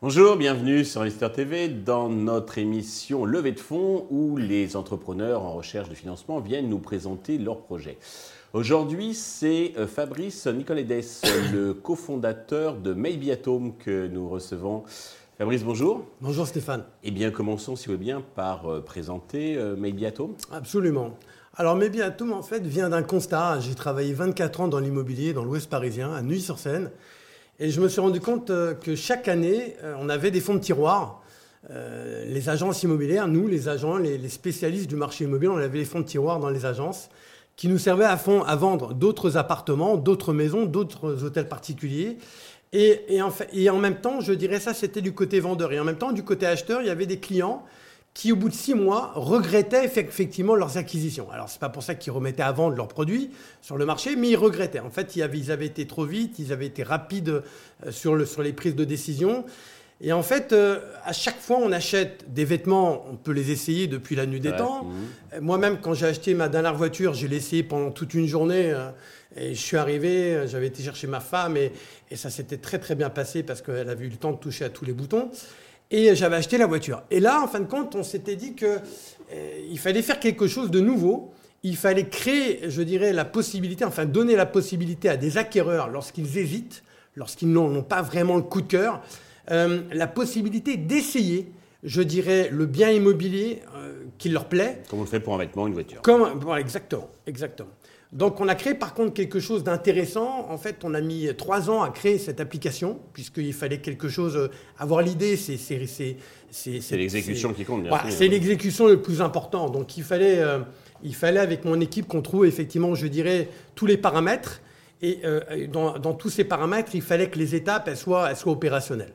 Bonjour, bienvenue sur Investor TV dans notre émission Levée de fonds où les entrepreneurs en recherche de financement viennent nous présenter leurs projets. Aujourd'hui, c'est euh, Fabrice Nicoledes, le cofondateur de Maybe Atom que nous recevons. Fabrice, bonjour. Bonjour Stéphane. Eh bien, commençons, si vous voulez bien, par euh, présenter euh, Maybe Atom. Absolument. Alors, Maybe Atom, en fait, vient d'un constat. J'ai travaillé 24 ans dans l'immobilier dans l'Ouest parisien, à Neuilly-sur-Seine. Et je me suis rendu compte euh, que chaque année, euh, on avait des fonds de tiroir. Euh, les agences immobilières, nous, les agents, les, spécialistes du marché immobilier, on avait des fonds de tiroir dans les agences qui nous servaient à, fond, à vendre d'autres appartements, d'autres maisons, d'autres hôtels particuliers. Et, et, en fait, et en même temps, je dirais ça, c'était du côté vendeur. Et en même temps, du côté acheteur, il y avait des clients qui, au bout de six mois, regrettaient effectivement leurs acquisitions. Alors, c'est pas pour ça qu'ils remettaient à vendre leurs produits sur le marché, mais ils regrettaient. En fait, ils avaient, été trop vite, ils avaient été rapides euh, sur, les prises de décision. Et en fait, euh, à chaque fois, on achète des vêtements, on peut les essayer depuis la nuit des temps. Mmh. Euh, moi-même, quand j'ai acheté ma dernière voiture, j'ai essayé pendant toute une journée. Et je suis arrivé, j'avais été chercher ma femme et, et ça s'était très très bien passé parce qu'elle avait eu le temps de toucher à tous les boutons. Et j'avais acheté la voiture. Et là, en fin de compte, on s'était dit qu'il euh, fallait faire quelque chose de nouveau. Il fallait créer, je dirais, la possibilité, enfin donner la possibilité à des acquéreurs, lorsqu'ils hésitent, lorsqu'ils n'ont pas vraiment le coup de cœur, euh, la possibilité d'essayer, je dirais, le bien immobilier euh, qui leur plaît. Comme on le fait pour un vêtement, une voiture. Comme, exactement, exactement. Donc on a créé par contre quelque chose d'intéressant. En fait, on a mis trois ans à créer cette application, puisqu'il fallait quelque chose, euh, avoir l'idée, c'est... C'est l'exécution qui compte, bien sûr. C'est l'exécution le plus important. Donc il fallait, euh, il fallait avec mon équipe qu'on trouve effectivement, je dirais, tous les paramètres. Et euh, dans, dans, tous ces paramètres, il fallait que les étapes elles soient, elles soient opérationnelles.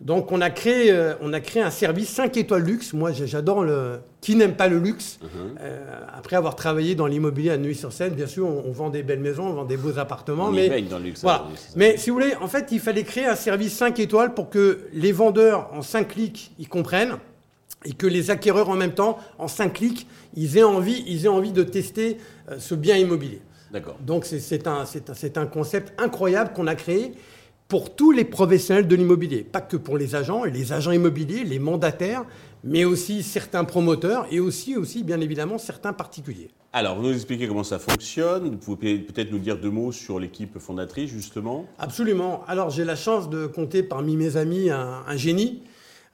Donc on a créé, euh, on a créé un service 5 étoiles luxe. Moi j'adore le... Qui n'aime pas le luxe mhm. euh, Après avoir travaillé dans l'immobilier à Neuilly-sur-Seine, bien sûr, on, vend des belles maisons, on vend des beaux appartements. On mais dans le luxe. Voilà. mais si vous voulez, en fait, il fallait créer un service 5 étoiles pour que les vendeurs, en 5 clics, ils comprennent et que les acquéreurs, en même temps, en 5 clics, ils aient envie, ils aient envie de tester euh, ce bien immobilier. D'accord. Donc c'est un, un, un concept incroyable qu'on a créé pour tous les professionnels de l'immobilier, pas que pour les agents et les agents immobiliers, les mandataires, mais aussi certains promoteurs et aussi, aussi bien évidemment certains particuliers. Alors, vous nous expliquez comment ça fonctionne. Vous pouvez peut-être nous dire deux mots sur l'équipe fondatrice, justement. Absolument. Alors, j'ai la chance de compter parmi mes amis un, génie.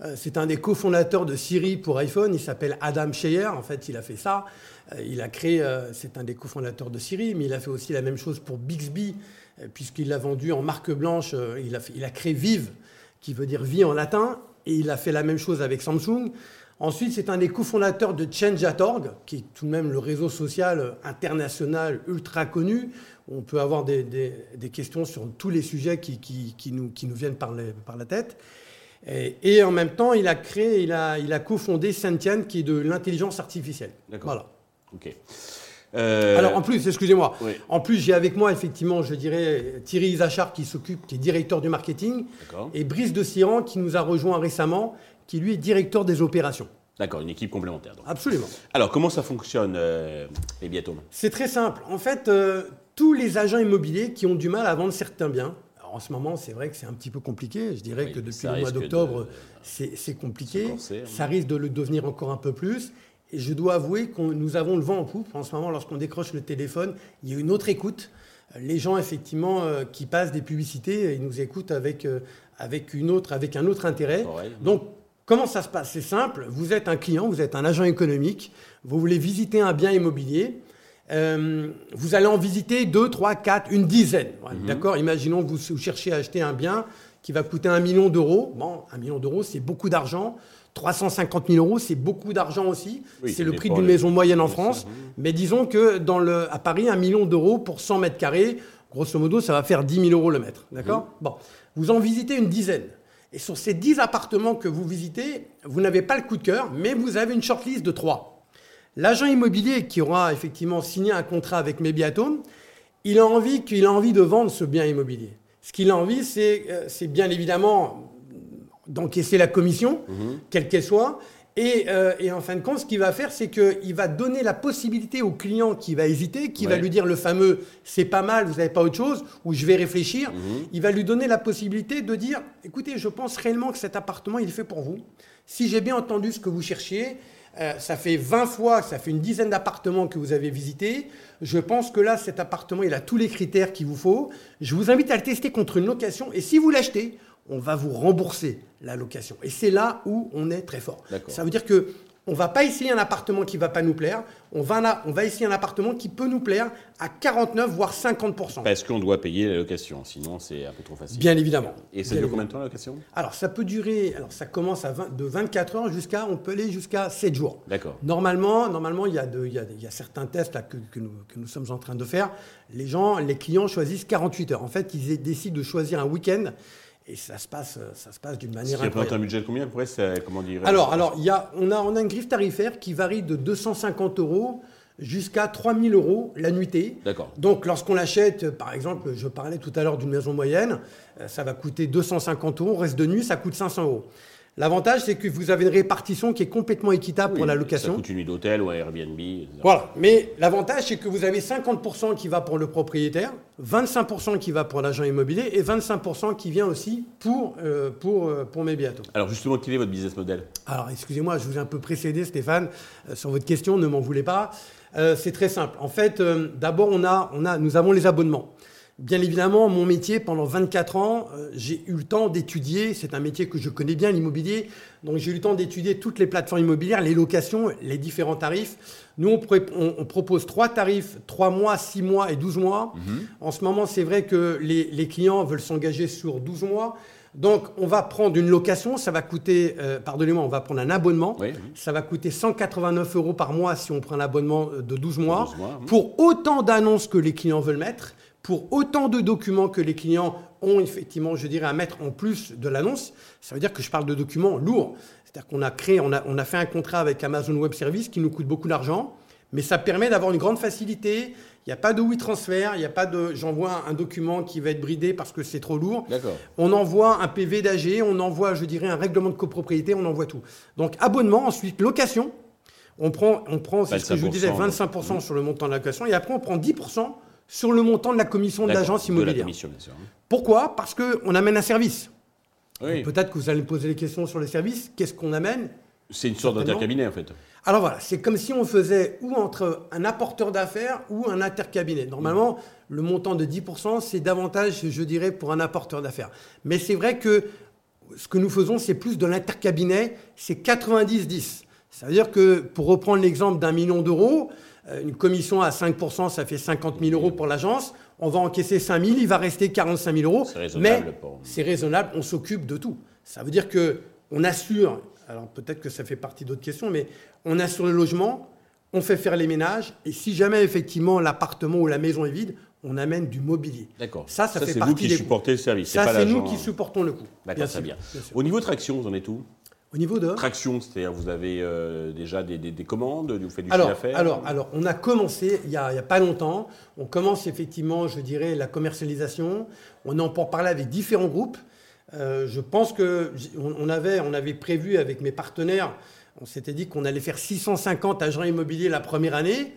Euh, c'est un des cofondateurs de Siri pour iPhone. Il s'appelle Adam Scheyer. En fait, il a fait ça. Euh, il a créé, euh, c'est un des cofondateurs de Siri, mais il a fait aussi la même chose pour Bixby, puisqu'il l'a vendu en marque blanche. Il a, il a créé Vive, qui veut dire vie en latin, et il a fait la même chose avec Samsung. Ensuite, c'est un des cofondateurs de Change.org, qui est tout de même le réseau social international ultra connu. On peut avoir des, des, questions sur tous les sujets qui, qui, qui, nous, qui nous, viennent par, par la tête. Et, et, en même temps, il a créé, il a, il a cofondé Sentient, qui est de l'intelligence artificielle. D'accord. Voilà. Ok. Euh, Alors en plus, excusez-moi, en plus j'ai avec moi effectivement, je dirais, Thierry Isachard qui s'occupe, qui est directeur du marketing, et Brice de Siran qui nous a rejoint récemment, qui lui est directeur des opérations. D'accord, une équipe complémentaire. Absolument. Alors comment ça fonctionne, euh, bientôt C'est très simple. En fait, euh, tous les agents immobiliers qui ont du mal à vendre certains biens, en ce moment, c'est vrai que c'est un petit peu compliqué. Je dirais que depuis le mois d'octobre, c'est compliqué. Ça risque de le devenir encore un peu plus. Et je dois avouer que nous avons le vent en poupe. En ce moment, lorsqu'on décroche le téléphone, il y a une autre écoute. Les gens, effectivement, euh, qui passent des publicités, ils nous écoutent avec, euh, avec, une autre, avec un autre intérêt. Donc, comment ça se passe? C'est simple. Vous êtes un client, vous êtes un agent économique, vous voulez visiter un bien immobilier. Euh, vous allez en visiter deux, trois, quatre, une dizaine. Mhm. D'accord Imaginons que vous, cherchez à acheter un bien qui va coûter un million d'euros. Bon, un million d'euros, c'est beaucoup d'argent. 350 000 euros, c'est beaucoup d'argent aussi. c'est le prix d'une maison moyenne en France. Mais disons que dans le, à Paris, un million d'euros pour 100 mètres carrés, grosso modo, ça va faire 10 000 euros le mètre. D'accord mmh. Bon, vous en visitez une dizaine. Et sur ces 10 appartements que vous visitez, vous n'avez pas le coup de cœur, mais vous avez une shortlist de 3. L'agent immobilier qui aura effectivement signé un contrat avec Mébiatome, il a envie qu'il a envie de vendre ce bien immobilier. Ce qu'il a envie, c'est euh, bien évidemment d'encaisser la commission, mhm. quelle qu'elle soit, Et, euh, et en fin de compte, ce qu'il va faire, c'est qu'il va donner la possibilité au client qui va hésiter, qui va lui dire le fameux c'est pas mal, vous n'avez pas autre chose, ou je vais réfléchir. Mhm. Il va lui donner la possibilité de dire écoutez, je pense réellement que cet appartement, il est fait pour vous. Si j'ai bien entendu ce que vous cherchiez, euh, ça fait 20 fois, ça fait une dizaine d'appartements que vous avez visités. Je pense que là, cet appartement, il a tous les critères qu'il vous faut. Je vous invite à le tester contre une location. Et si vous l'achetez, on va vous rembourser la location. Et c'est là où on est très fort. Ça veut dire que on va pas essayer un appartement qui va pas nous plaire. On va, là- on va essayer un appartement qui peut nous plaire à 49 voire 50% Parce qu'on doit payer la location, sinon c'est un peu trop facile. Bien évidemment. Et ça Bien dure évidemment. combien de temps la location? Alors ça peut durer. Alors ça commence à 20 de 24 heures jusqu'à. On peut aller jusqu'à 7 jours. D'accord. Normalement, normalement, il y a, de- il y a- il y a certains tests là, que, que nous, que nous sommes en train de faire. Les gens, les clients choisissent 48 heures. En fait, ils décident de choisir un week-end et ça se passe, euh, ça se passe d'une Ce manière qui représente un budget de combien pourrait c'est comment dire Alors, alors, il y a, on a, on a une griffe tarifaire qui varie de 250 euros jusqu'à 3000 euros la nuitée. D'accord. Donc, lorsqu'on l'achète, euh, par exemple, je parlais tout à l'heure d'une maison moyenne, euh, ça va coûter 250 euros. Reste de nuit, ça coûte 500 euros. L'avantage, c'est que vous avez une répartition qui est complètement équitable pour la Ça location. coûte une nuit d'hôtel ou un Airbnb. etc. Voilà. Mais l'avantage, c'est que vous avez 50% qui va pour le propriétaire, 25% qui va pour l'agent immobilier et 25% qui vient aussi pour, euh, pour, euh, pour mes bientôt. Alors justement, quel est votre business model? Alors, excusez-moi, je vous ai un peu précédé, Stéphane, euh, sur votre question, ne m'en voulez pas. C'est très simple. En fait, d'abord, on a, on a, nous avons les abonnements. Bien évidemment, mon métier, pendant 24 ans, euh, j'ai eu le temps d'étudier, c'est un métier que je connais bien, l'immobilier, donc j'ai eu le temps d'étudier toutes les plateformes immobilières, les locations, les différents tarifs. Nous, on, pré- on- on propose trois tarifs, 3 mois, 6 mois et 12 mois. En ce moment, c'est vrai que les, les clients veulent s'engager sur 12 mois. Donc, on va prendre une location, ça va coûter, euh, pardonnez-moi, on va prendre un abonnement. Oui. Ça va coûter 189 euros par mois si on prend un abonnement euh, de 12 mois. 12 mois, mhm. Pour autant d'annonces que les clients veulent mettre, pour autant de documents que les clients ont effectivement, je dirais, à mettre en plus de l'annonce. Ça veut dire que je parle de documents lourds. C'est-à-dire qu'on a créé, on a, on a fait un contrat avec Amazon Web Services qui nous coûte beaucoup d'argent, mais ça permet d'avoir une grande facilité. Il n'y a pas de WeTransfer, il n'y a pas de j'envoie un document qui va être bridé parce que c'est trop lourd. On envoie un PV d'AG, on envoie, je dirais, un règlement de copropriété, on envoie tout. Donc abonnement, ensuite location. On prend, on prend c'est ce que je vous disais, 25%, 25% sur le montant de la location, et après on prend 10% sur le montant de la commission de l'agence De la immobilière. commission, bien sûr. Pourquoi? Parce qu'on amène un service. Oui. Peut-être que vous allez me poser des questions sur les services. Qu'est-ce qu'on amène? C'est une sorte d'intercabinet en fait. alors voilà, c'est comme si on faisait ou entre un apporteur d'affaires ou un intercabinet. Normalement, le montant de 10%, c'est davantage, je dirais, pour un apporteur d'affaires. Mais c'est vrai que ce que nous faisons, c'est plus de l'intercabinet, c'est 90-10. Ça veut dire que, pour reprendre l'exemple d'un million d'euros, une commission à 5%, ça fait 50 000 euros pour l'agence. On va encaisser 5 000, il va rester 45 000 euros. C'est raisonnable Mais c'est raisonnable, on s'occupe de tout. Ça veut dire que on assure, alors peut-être que ça fait partie d'autres questions, mais on assure le logement, on fait faire les ménages, et si jamais effectivement l'appartement ou la maison est vide, on amène du mobilier. D'accord. Ça, ça fait c'est partie vous qui des supportez le service. Ça, pas c'est nous qui supportons le coût. D'accord, Bien bien. Au niveau traction, vous en êtes tout Au niveau de... Traction, c'est-à-dire vous avez euh, déjà des, des- des commandes, vous faites du Alors, chiffre d'affaires alors, alors, on a commencé il n'y a, il y a pas longtemps. On commence effectivement, je dirais, la commercialisation. On en pour parler avec différents groupes. Euh, je pense que on, on avait, on avait prévu avec mes partenaires, on s'était dit qu'on allait faire 650 agents immobiliers la première année.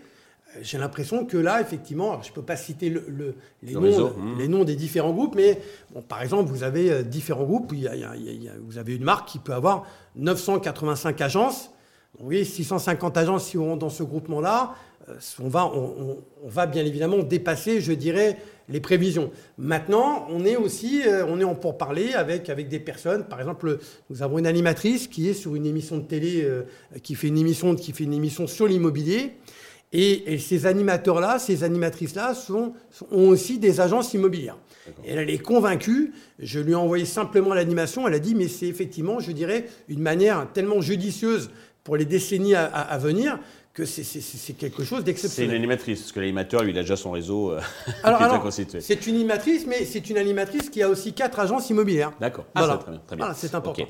Euh, J'ai l'impression que là, effectivement, je ne peux pas citer le- le- les, Le noms, réseau, les noms des différents groupes, mais bon, par exemple, vous avez euh, différents groupes. Il y a- il y a- il y a- il y a- vous avez une marque qui peut avoir 985 agences. Oui, 650 agences si on rentre dans ce groupement-là, euh, on va, on, on- on va bien évidemment dépasser, je dirais, les prévisions. Maintenant, on est aussi, on est en pourparler avec, avec des personnes. Par exemple, nous avons une animatrice qui est sur une émission de télé, qui fait une émission, qui fait une émission sur l'immobilier. Et, et ces animateurs-là, ces animatrices-là sont, sont- ont aussi des agences immobilières. Et elle, elle est convaincue. Je lui ai envoyé simplement l'animation. Elle a dit, mais c'est effectivement, je dirais, une manière tellement judicieuse pour les décennies à, à- à venir que c'est- quelque chose C'est une d'exceptionnel. animatrice, parce que l'animateur, lui, il a déjà son réseau euh, Alors, alors, constitué. c'est une animatrice, mais c'est une animatrice qui a aussi quatre agences immobilières. D'accord. Ah, Voilà. très bien. Très bien. Voilà, c'est important.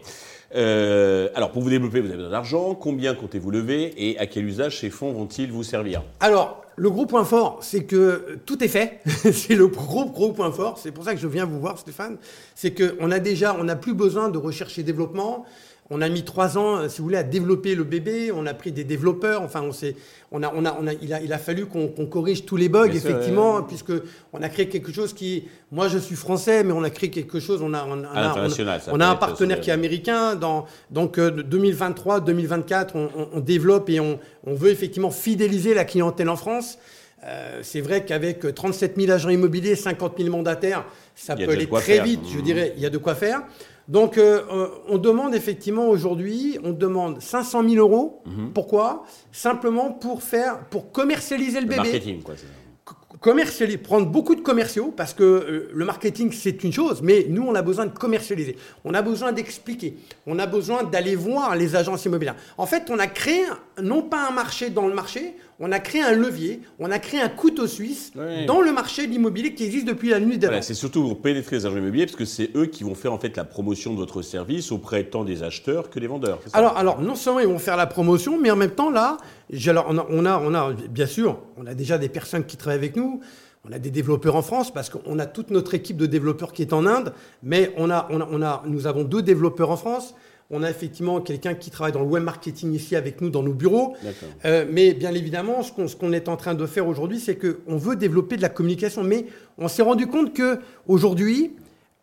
Euh, alors, pour vous développer, vous avez besoin d'argent. Combien comptez-vous lever et à quel usage ces fonds vont-ils vous servir? Alors, le gros point fort, c'est que tout est fait. c'est le gros, gros point fort. C'est pour ça que je viens vous voir, Stéphane. C'est qu'on a déjà, on n'a plus besoin de recherche et développement. On a mis trois ans, euh, si vous voulez, à développer le bébé. On a pris des développeurs. Enfin, on s'est, on a, on a, on a, il, a, il a fallu qu'on, corrige tous les bugs, effectivement, puisque on a créé quelque chose qui, moi, je suis français, mais on a créé quelque chose. On a, on, a, on a, un partenaire qui est américain. Dans, donc, 2023, 2024, on, on, développe et on, on veut effectivement fidéliser la clientèle en France. Euh, c'est vrai qu'avec 37 000 agents immobiliers, 50 000 mandataires, ça peut aller très vite, je mmh. dirais, il y a de quoi faire. Donc, euh, euh, on demande effectivement aujourd'hui, on demande 500 000 euros. Mmh. Pourquoi? Simplement pour faire, pour commercialiser le, le bébé. Marketing, quoi commercialiser, prendre beaucoup de commerciaux, parce que euh, le marketing, c'est une chose, mais nous, on a besoin de commercialiser. On a besoin d'expliquer. On a besoin d'aller voir les agences immobilières. En fait, on a créé, non pas un marché dans le marché, on a créé un levier, on a créé un couteau suisse dans le marché de l'immobilier qui existe depuis la nuit voilà, C'est surtout pour pénétrer les agents immobiliers, parce que c'est eux qui vont faire en fait la promotion de votre service auprès tant des acheteurs que des vendeurs. Alors, alors, non seulement ils vont faire la promotion, mais en même temps, là, alors, on, a, on, a, on a, bien sûr, on a déjà des personnes qui travaillent avec nous. On a des développeurs en France parce qu'on a toute notre équipe de développeurs qui est en Inde, mais on a, on a, on a, nous avons deux développeurs en France. On a effectivement quelqu'un qui travaille dans le web marketing ici avec nous dans nos bureaux. Euh, mais bien évidemment, ce qu'on, est en train de faire aujourd'hui, c'est qu'on veut développer de la communication. Mais on s'est rendu compte qu'aujourd'hui,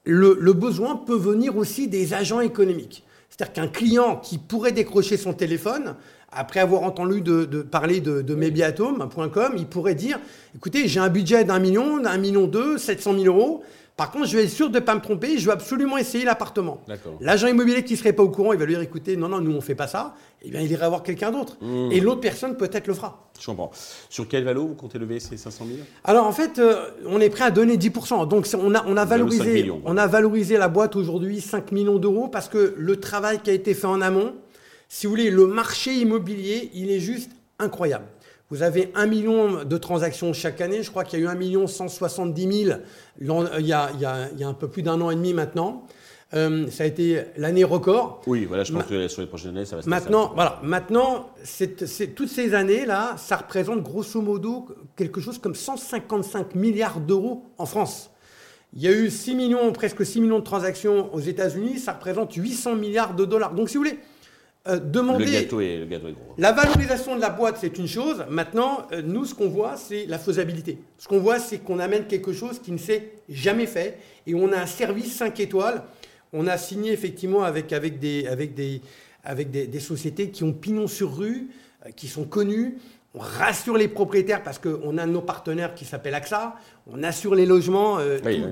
le, le besoin peut venir aussi des agents économiques. C'est-à-dire qu'un client qui pourrait décrocher son téléphone, après avoir entendu de, parler de, de il pourrait dire, écoutez, j'ai un budget d'un million, d'un million deux, 700 000 euros. Par contre, je vais être sûr de ne pas me tromper, je veux absolument essayer l'appartement. L'agent immobilier qui ne serait pas au courant, il va lui dire écoutez, non, non, nous on ne fait pas ça, eh bien il irait voir quelqu'un d'autre. Mmh. Et l'autre personne peut-être le fera. Je comprends. Sur quel valo vous comptez lever ces 500 000 Alors en fait, euh, on est prêt à donner 10%. Donc on a, on a, valorisé, on a valorisé la boîte aujourd'hui 5 millions d'euros parce que le travail qui a été fait en amont, si vous voulez, le marché immobilier, il est juste incroyable. Vous avez un million de transactions chaque année. Je crois qu'il y a eu un million 170 000 il y a, il y a, il y a un peu plus d'un an et demi maintenant. Euh, ça a été l'année record. Oui, voilà, je pense que sur les prochaines années, ça va se Maintenant, voilà, maintenant toutes ces années-là, ça représente grosso modo quelque chose comme 155 milliards d'euros en France. Il y a eu 6 millions, presque 6 millions de transactions aux États-Unis, ça représente 800 milliards de dollars. Donc, si vous voulez, euh, demander. Le gâteau, est, le gâteau est gros. La valorisation de la boîte, c'est une chose. Maintenant, euh, nous, ce qu'on voit, c'est la faisabilité. Ce qu'on voit, c'est qu'on amène quelque chose qui ne s'est jamais fait et on a un service 5 étoiles. On a signé effectivement avec, avec, des, avec, des, avec des, sociétés qui ont pignon sur rue, euh, qui sont connues. On rassure les propriétaires parce qu'on a nos partenaires qui s'appellent AXA. On assure les logements,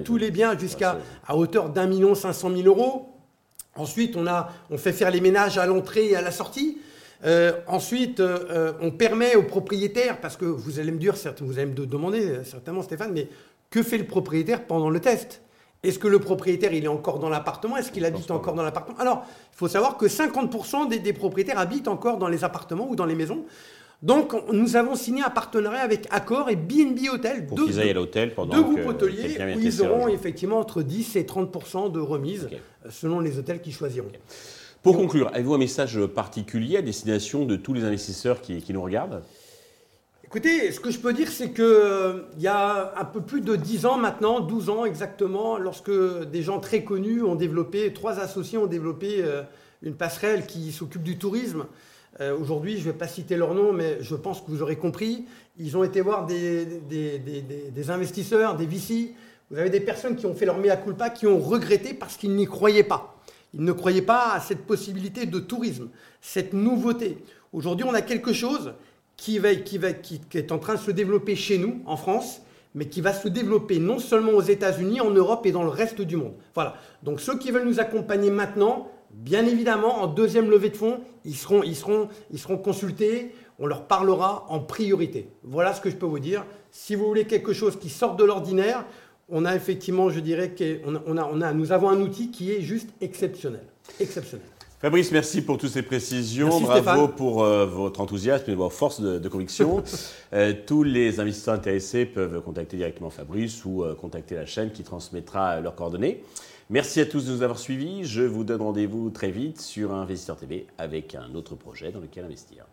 tous les biens jusqu'à à hauteur d'un million cinq cent mille euros. Ensuite, on, fait faire les ménages à l'entrée et à la sortie. Euh, ensuite, euh, on permet aux propriétaires, parce que vous allez me dire, vous allez me demander certainement Stéphane, mais que fait le propriétaire pendant le test? Est-ce que le propriétaire, est encore dans l'appartement? Est-ce qu'il habite encore dans l'appartement? Alors, il faut savoir que 50% des, des, propriétaires habitent encore dans les appartements ou dans les maisons. Donc, nous avons signé un partenariat avec Accor et BNB Hotel. Pour qu'ils aillent à l'hôtel pendant Deux groupes hôteliers où ils auront effectivement entre 10 et 30 de remise selon les hôtels qu'ils choisiront. Pour conclure, avez-vous un message particulier à destination de tous les investisseurs qui, nous regardent? Écoutez, ce que je peux dire, c'est qu'il euh, y a un peu plus de 10 ans maintenant, 12 ans exactement, lorsque des gens très connus ont développé, trois associés ont développé euh, une passerelle qui s'occupe du tourisme. Euh, aujourd'hui, je ne vais pas citer leur nom, mais je pense que vous aurez compris. Ils ont été voir des, investisseurs, des VC. Vous avez des personnes qui ont fait leur mea culpa, qui ont regretté parce qu'ils n'y croyaient pas. Ils ne croyaient pas à cette possibilité de tourisme, cette nouveauté. Aujourd'hui, on a quelque chose qui, est en train de se développer chez nous, en France, mais qui va se développer non seulement aux États-Unis, en Europe et dans le reste du monde. Voilà. Donc ceux qui veulent nous accompagner maintenant, Bien évidemment, en deuxième levée de fonds, ils seront, ils seront, ils seront consultés, on leur parlera en priorité. Voilà ce que je peux vous dire. Si vous voulez quelque chose qui sort de l'ordinaire, on a effectivement, je dirais, on a, nous avons un outil qui est juste exceptionnel. Exceptionnel. Fabrice, merci pour toutes ces précisions. Bravo pour euh, votre enthousiasme et votre force de, conviction. Euh, tous les investisseurs intéressés peuvent contacter directement Fabrice ou euh, contacter la chaîne qui transmettra leurs coordonnées. Merci à tous de nous avoir suivis. Je vous donne rendez-vous très vite sur Investisseur TV avec un autre projet dans lequel investir.